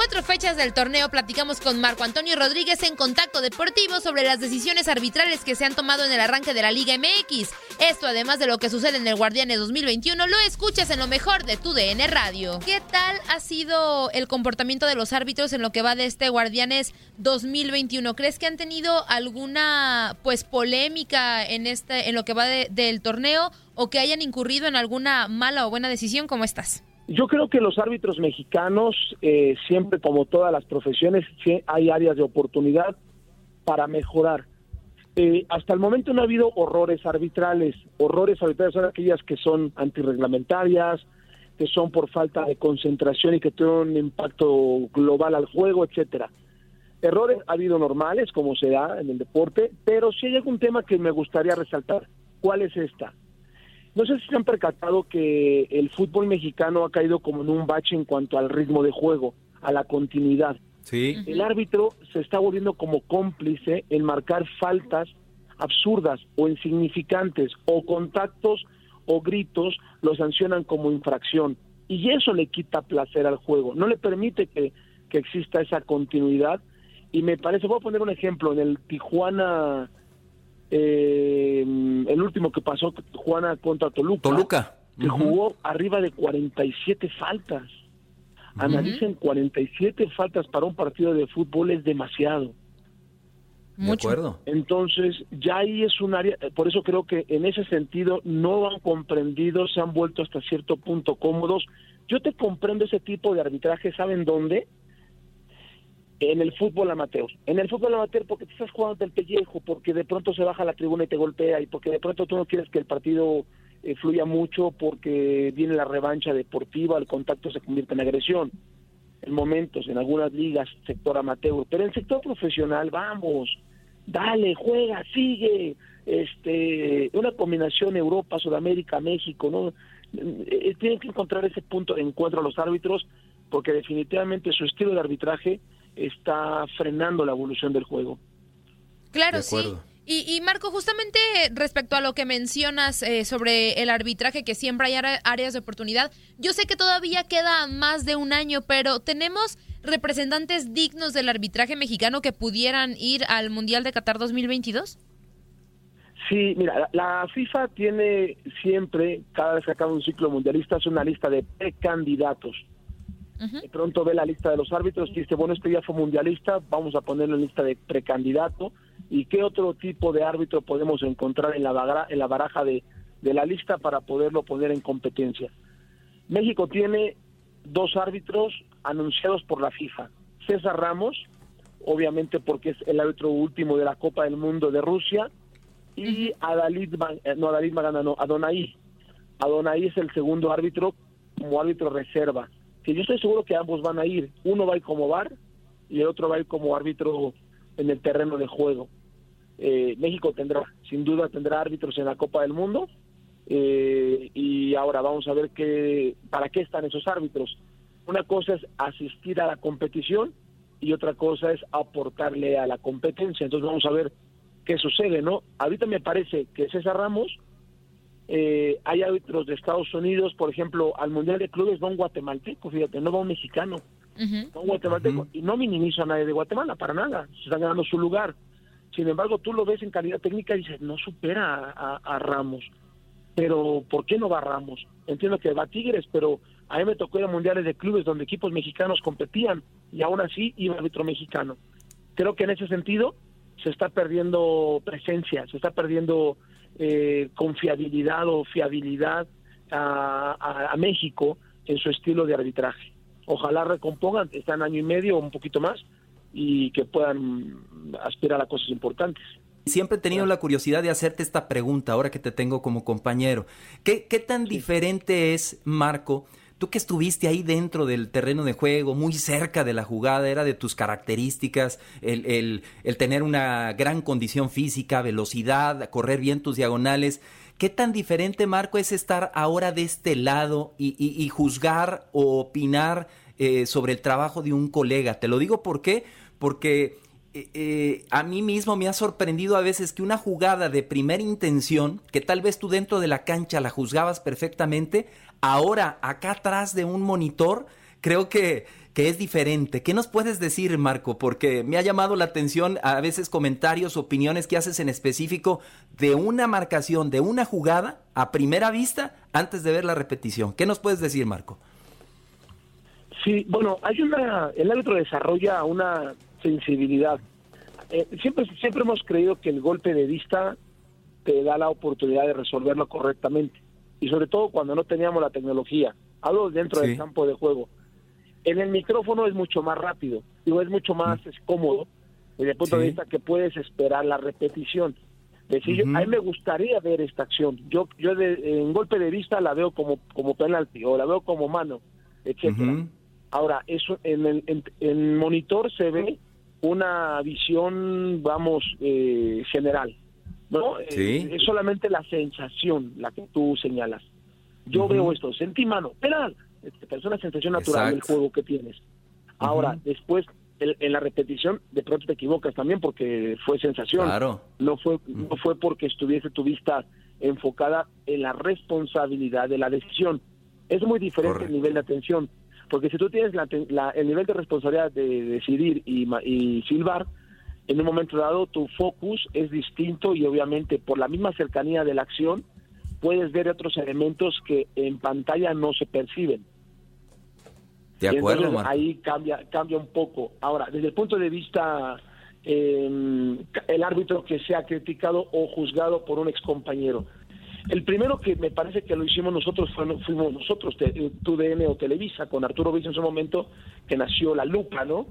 Cuatro fechas del torneo platicamos con Marco Antonio Rodríguez en Contacto Deportivo sobre las decisiones arbitrales que se han tomado en el arranque de la Liga MX. Esto, además de lo que sucede en el Guardianes 2021, lo escuchas en lo mejor de tu DN Radio. ¿Qué tal ha sido el comportamiento de los árbitros en lo que va de este Guardianes 2021? ¿Crees que han tenido alguna pues polémica en este en lo que va del torneo o que hayan incurrido en alguna mala o buena decisión como estas? Yo creo que los árbitros mexicanos, eh, siempre como todas las profesiones, hay áreas de oportunidad para mejorar. Eh, hasta el momento no ha habido horrores arbitrales. Horrores arbitrales son aquellas que son antirreglamentarias, que son por falta de concentración y que tienen un impacto global al juego, etcétera. Errores ha habido normales, como se da en el deporte, pero sí hay algún tema que me gustaría resaltar. ¿Cuál es esta? No sé si se han percatado que el fútbol mexicano ha caído como en un bache en cuanto al ritmo de juego, a la continuidad. Sí. El árbitro se está volviendo como cómplice en marcar faltas absurdas o insignificantes o contactos o gritos lo sancionan como infracción y eso le quita placer al juego, no le permite que, que exista esa continuidad y me parece, voy a poner un ejemplo, en el Tijuana eh, el último que pasó, Juana contra Toluca. Toluca. Que jugó arriba de 47 faltas. Analicen 47 faltas para un partido de fútbol es demasiado. De acuerdo. Entonces, ya ahí es un área, por eso creo que en ese sentido no han comprendido, se han vuelto hasta cierto punto cómodos. Yo te comprendo ese tipo de arbitraje, ¿saben dónde? En el fútbol amateur. En el fútbol amateur porque te estás jugando del pellejo, porque de pronto se baja la tribuna y te golpea y porque de pronto tú no quieres que el partido eh, fluya mucho porque viene la revancha deportiva, el contacto se convierte en agresión. En momentos, en algunas ligas, sector amateur, pero en el sector profesional, vamos, dale, juega, sigue, este, una combinación Europa, Sudamérica, México, ¿no? Eh, eh, tienen que encontrar ese punto de encuentro a los árbitros porque definitivamente su estilo de arbitraje está frenando la evolución del juego. Claro, sí. Y, Marco, justamente respecto a lo que mencionas eh, sobre el arbitraje, que siempre hay áreas de oportunidad, yo sé que todavía queda más de un año, pero ¿tenemos representantes dignos del arbitraje mexicano que pudieran ir al Mundial de Qatar 2022? Sí, mira, la FIFA tiene siempre, cada vez que acaba un ciclo mundialista, es una lista de precandidatos. De pronto ve la lista de los árbitros y dice, bueno, este ya fue mundialista, vamos a ponerlo en lista de precandidato. ¿Y qué otro tipo de árbitro podemos encontrar en la, en la baraja de, de la lista para poderlo poner en competencia? México tiene dos árbitros anunciados por la FIFA. César Ramos, obviamente porque es el árbitro último de la Copa del Mundo de Rusia, y Adalid, eh, no, Adalid Magana, no, Adonai. Adonai es el segundo árbitro como árbitro reserva que yo estoy seguro que ambos van a ir. Uno va a ir como bar y el otro va a ir como árbitro en el terreno de juego. Eh, México tendrá, sin duda, tendrá árbitros en la Copa del Mundo. Eh, y ahora vamos a ver qué, para qué están esos árbitros. Una cosa es asistir a la competición y otra cosa es aportarle a la competencia. Entonces vamos a ver qué sucede, ¿no? Ahorita me parece que César Ramos eh, hay árbitros de Estados Unidos, por ejemplo, al Mundial de Clubes va un guatemalteco, fíjate, no va un mexicano, va un guatemalteco, y no minimizo a nadie de Guatemala, para nada, se están ganando su lugar. Sin embargo, tú lo ves en calidad técnica y dices, no supera a, Ramos. Pero, ¿por qué no va Ramos? Entiendo que va Tigres, pero a mí me tocó ir a mundiales de clubes donde equipos mexicanos competían y aún así iba árbitro mexicano. Creo que en ese sentido se está perdiendo presencia, se está perdiendo eh, confiabilidad o fiabilidad a, México en su estilo de arbitraje. Ojalá recompongan, están año y medio o un poquito más y que puedan aspirar a cosas importantes. Siempre he tenido la curiosidad de hacerte esta pregunta ahora que te tengo como compañero. ¿Qué, qué tan diferente es, Marco? Tú que estuviste ahí dentro del terreno de juego, muy cerca de la jugada, era de tus características el, el, el tener una gran condición física, velocidad, correr bien tus diagonales. ¿Qué tan diferente, Marco, es estar ahora de este lado y, y, juzgar o opinar eh, sobre el trabajo de un colega? Te lo digo porque eh, eh, a mí mismo me ha sorprendido a veces que una jugada de primera intención, que tal vez tú dentro de la cancha la juzgabas perfectamente, ahora acá atrás de un monitor, creo que, que es diferente. ¿Qué nos puedes decir, Marco? Porque me ha llamado la atención a veces comentarios, opiniones que haces en específico de una marcación, de una jugada a primera vista antes de ver la repetición. ¿Qué nos puedes decir, Marco? Sí, bueno, hay una, el árbitro desarrolla una sensibilidad. Eh, siempre, siempre hemos creído que el golpe de vista te da la oportunidad de resolverlo correctamente. Y sobre todo cuando no teníamos la tecnología. Hablo dentro del campo de juego. En el micrófono es mucho más rápido, digo, es mucho más es cómodo desde el punto de vista que puedes esperar la repetición. Decir, a mí me gustaría ver esta acción. Yo, yo en golpe de vista la veo como, como penalti o la veo como mano, etcétera. Ahora, eso en el en monitor se ve una visión, vamos, eh, general, ¿no? Eh, es solamente la sensación la que tú señalas. Yo veo esto, sentí mano, penal, este, es una sensación natural del juego que tienes. Ahora, después, en, la repetición, de pronto te equivocas también porque fue sensación. Claro. No fue, no fue porque estuviese tu vista enfocada en la responsabilidad de la decisión. Es muy diferente el nivel de atención. Porque si tú tienes el nivel de responsabilidad de decidir y, y silbar, en un momento dado tu focus es distinto y obviamente por la misma cercanía de la acción puedes ver otros elementos que en pantalla no se perciben. De acuerdo, ahí cambia cambia un poco. Ahora, desde el punto de vista eh, el árbitro que sea criticado o juzgado por un excompañero. El primero que me parece que lo hicimos nosotros fue, fuimos nosotros, TUDN o Televisa, con Arturo Viz en su momento, que nació La Lupa, ¿no?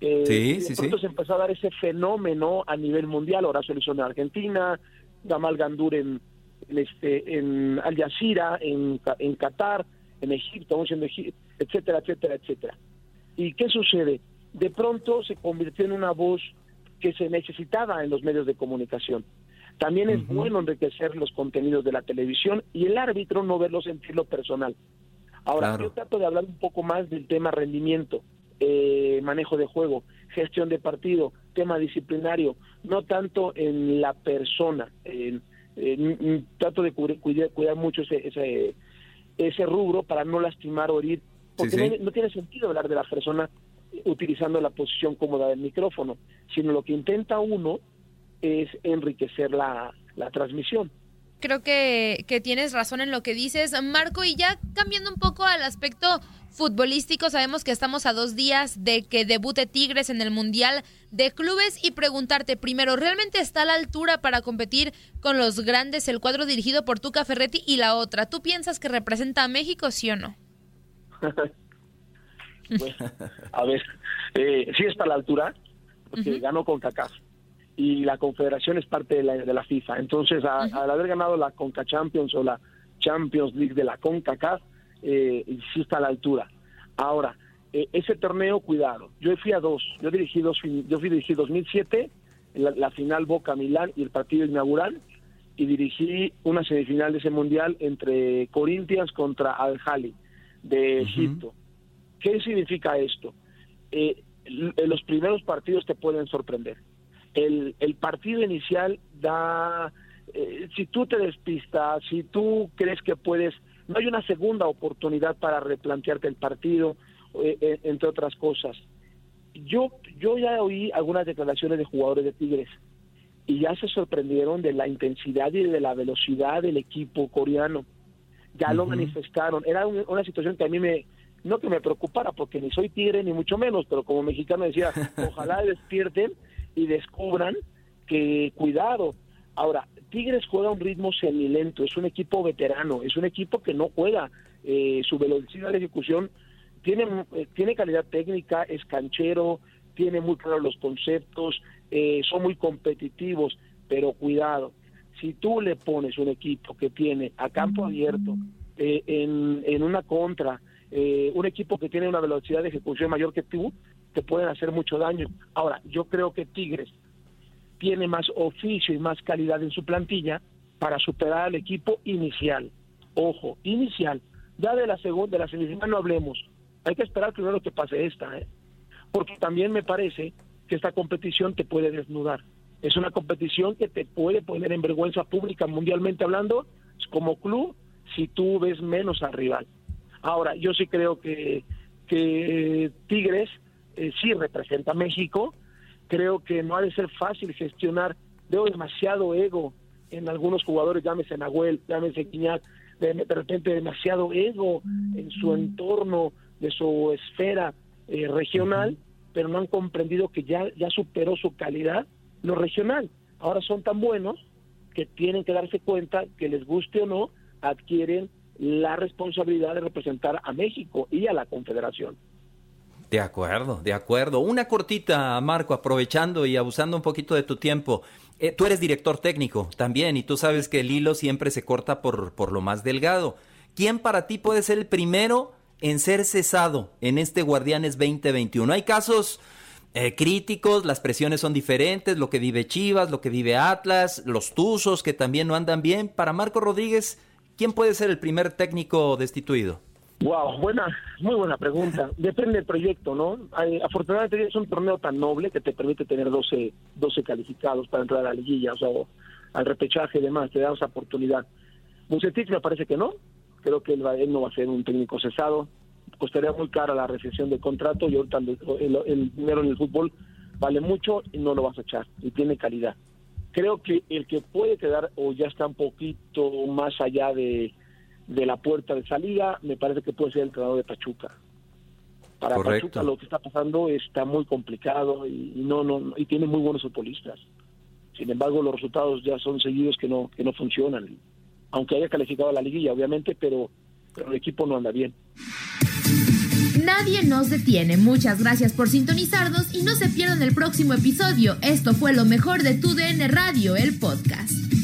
Eh, sí, sí, sí. se empezó a dar ese fenómeno a nivel mundial. Horacio lo en Argentina, Gamal Gandur en, este, en Al Jazeera, en, en Qatar, en Egipto, etcétera, etcétera, etcétera. ¿Y qué sucede? De pronto se convirtió en una voz que se necesitaba en los medios de comunicación. También es bueno enriquecer los contenidos de la televisión y el árbitro no verlo sentirlo personal. Ahora, yo trato de hablar un poco más del tema rendimiento, eh, manejo de juego, gestión de partido, tema disciplinario, no tanto en la persona. trato de cuidar, cuidar, mucho ese, ese, ese, rubro para no lastimar o herir, porque No, no tiene sentido hablar de la persona utilizando la posición cómoda del micrófono, sino lo que intenta uno es enriquecer la, transmisión. Creo que, que, tienes razón en lo que dices, Marco, y ya cambiando un poco al aspecto futbolístico, sabemos que estamos a dos días de que debute Tigres en el Mundial de Clubes y preguntarte primero, ¿realmente está a la altura para competir con los grandes el cuadro dirigido por Tuca Ferretti? Y la otra, ¿tú piensas que representa a México, sí o no? a ver, eh, sí está a la altura, porque ganó con CACAF y la confederación es parte de la, de la FIFA. Entonces, al haber ganado la Conca Champions o la Champions League de la CONCACAF, eh, sí está a la altura. Ahora, eh, ese torneo, cuidado, yo fui a dos, yo dirigí dos, yo fui dirigí 2007, la, la final Boca Milán y el partido inaugural, y dirigí una semifinal de ese mundial entre Corinthians contra Al-Hali de Egipto. ¿Qué significa esto? Eh, los primeros partidos te pueden sorprender el, el partido inicial da, eh, si tú te despistas, si tú crees que puedes, no hay una segunda oportunidad para replantearte el partido, eh, eh, entre otras cosas. Yo, yo ya oí algunas declaraciones de jugadores de Tigres y ya se sorprendieron de la intensidad y de la velocidad del equipo coreano. Ya lo manifestaron. Era una situación que a mí me, no que me preocupara, porque ni soy tigre ni mucho menos, pero como mexicano decía, ojalá despierten y descubran que cuidado. Ahora, Tigres juega a un ritmo semilento, es un equipo veterano, es un equipo que no juega, eh, su velocidad de ejecución tiene, eh, tiene calidad técnica, es canchero, tiene muy claros los conceptos, eh, son muy competitivos, pero cuidado, si tú le pones un equipo que tiene a campo abierto, eh, en, en una contra, eh, un equipo que tiene una velocidad de ejecución mayor que tú, te pueden hacer mucho daño. Ahora, yo creo que Tigres tiene más oficio y más calidad en su plantilla para superar al equipo inicial. Ojo, inicial. Ya de la segunda, de la semifinal no hablemos. Hay que esperar primero que pase esta, ¿eh? porque también me parece que esta competición te puede desnudar. Es una competición que te puede poner en vergüenza pública mundialmente hablando como club si tú ves menos al rival. Ahora, yo sí creo que, que Tigres eh, sí representa a México. Creo que no ha de ser fácil gestionar. Veo demasiado ego en algunos jugadores, llámese Nahuel, llámese Quiñat, de, de repente demasiado ego en su entorno, de su esfera eh, regional, pero no han comprendido que ya, ya superó su calidad lo regional. Ahora son tan buenos que tienen que darse cuenta que les guste o no, adquieren la responsabilidad de representar a México y a la Confederación. De acuerdo, de acuerdo. Una cortita, Marco, aprovechando y abusando un poquito de tu tiempo. Eh, tú eres director técnico también y tú sabes que el hilo siempre se corta por, por lo más delgado. ¿Quién para ti puede ser el primero en ser cesado en este Guardianes 2021? Hay casos eh, críticos, las presiones son diferentes, lo que vive Chivas, lo que vive Atlas, los Tuzos que también no andan bien. Para Marco Rodríguez, ¿quién puede ser el primer técnico destituido? Wow, buena, muy buena pregunta. Depende del proyecto, ¿no? Afortunadamente es un torneo tan noble que te permite tener 12, 12 calificados para entrar a la liguilla, o al repechaje y demás, te da esa oportunidad. Bucetich me parece que no, creo que él, él no va a ser un técnico cesado, costaría muy cara la recesión del contrato y ahorita el dinero en el fútbol vale mucho y no lo vas a echar, y tiene calidad. Creo que el que puede quedar o ya está un poquito más allá de de la puerta de salida, me parece que puede ser el entrenador de Pachuca. Para Correcto. Pachuca lo que está pasando está muy complicado y, y no, no, y tiene muy buenos futbolistas. Sin embargo, los resultados ya son seguidos que no, que no funcionan. Aunque haya calificado a la liguilla, obviamente, pero, pero el equipo no anda bien. Nadie nos detiene. Muchas gracias por sintonizarnos y no se pierdan el próximo episodio. Esto fue lo mejor de Tu DN Radio, el podcast.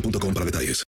boostmobile.com para detalles.